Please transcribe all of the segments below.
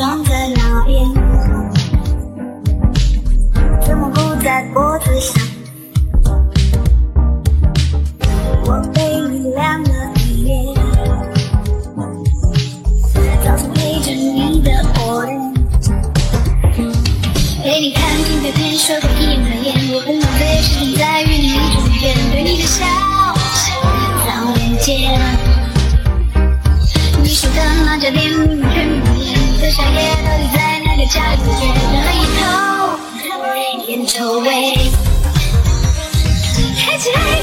装在那边？怎么不在脖子上？我被你亮了一夜，早上对着你的火脸，陪你看尽的天，说的一眼的眼，我很浪费时间在与你中间，对你的笑，早点见，你说的那张脸。哪个角落？喝一口烟臭味，开起来。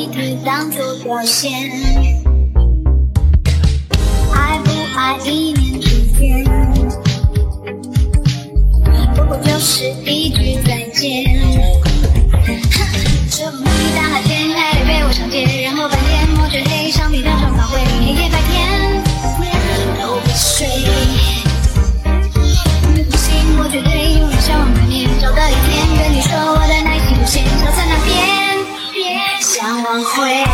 你只当做表现。爱不爱一念之间。不过就是一句再见。想挽回。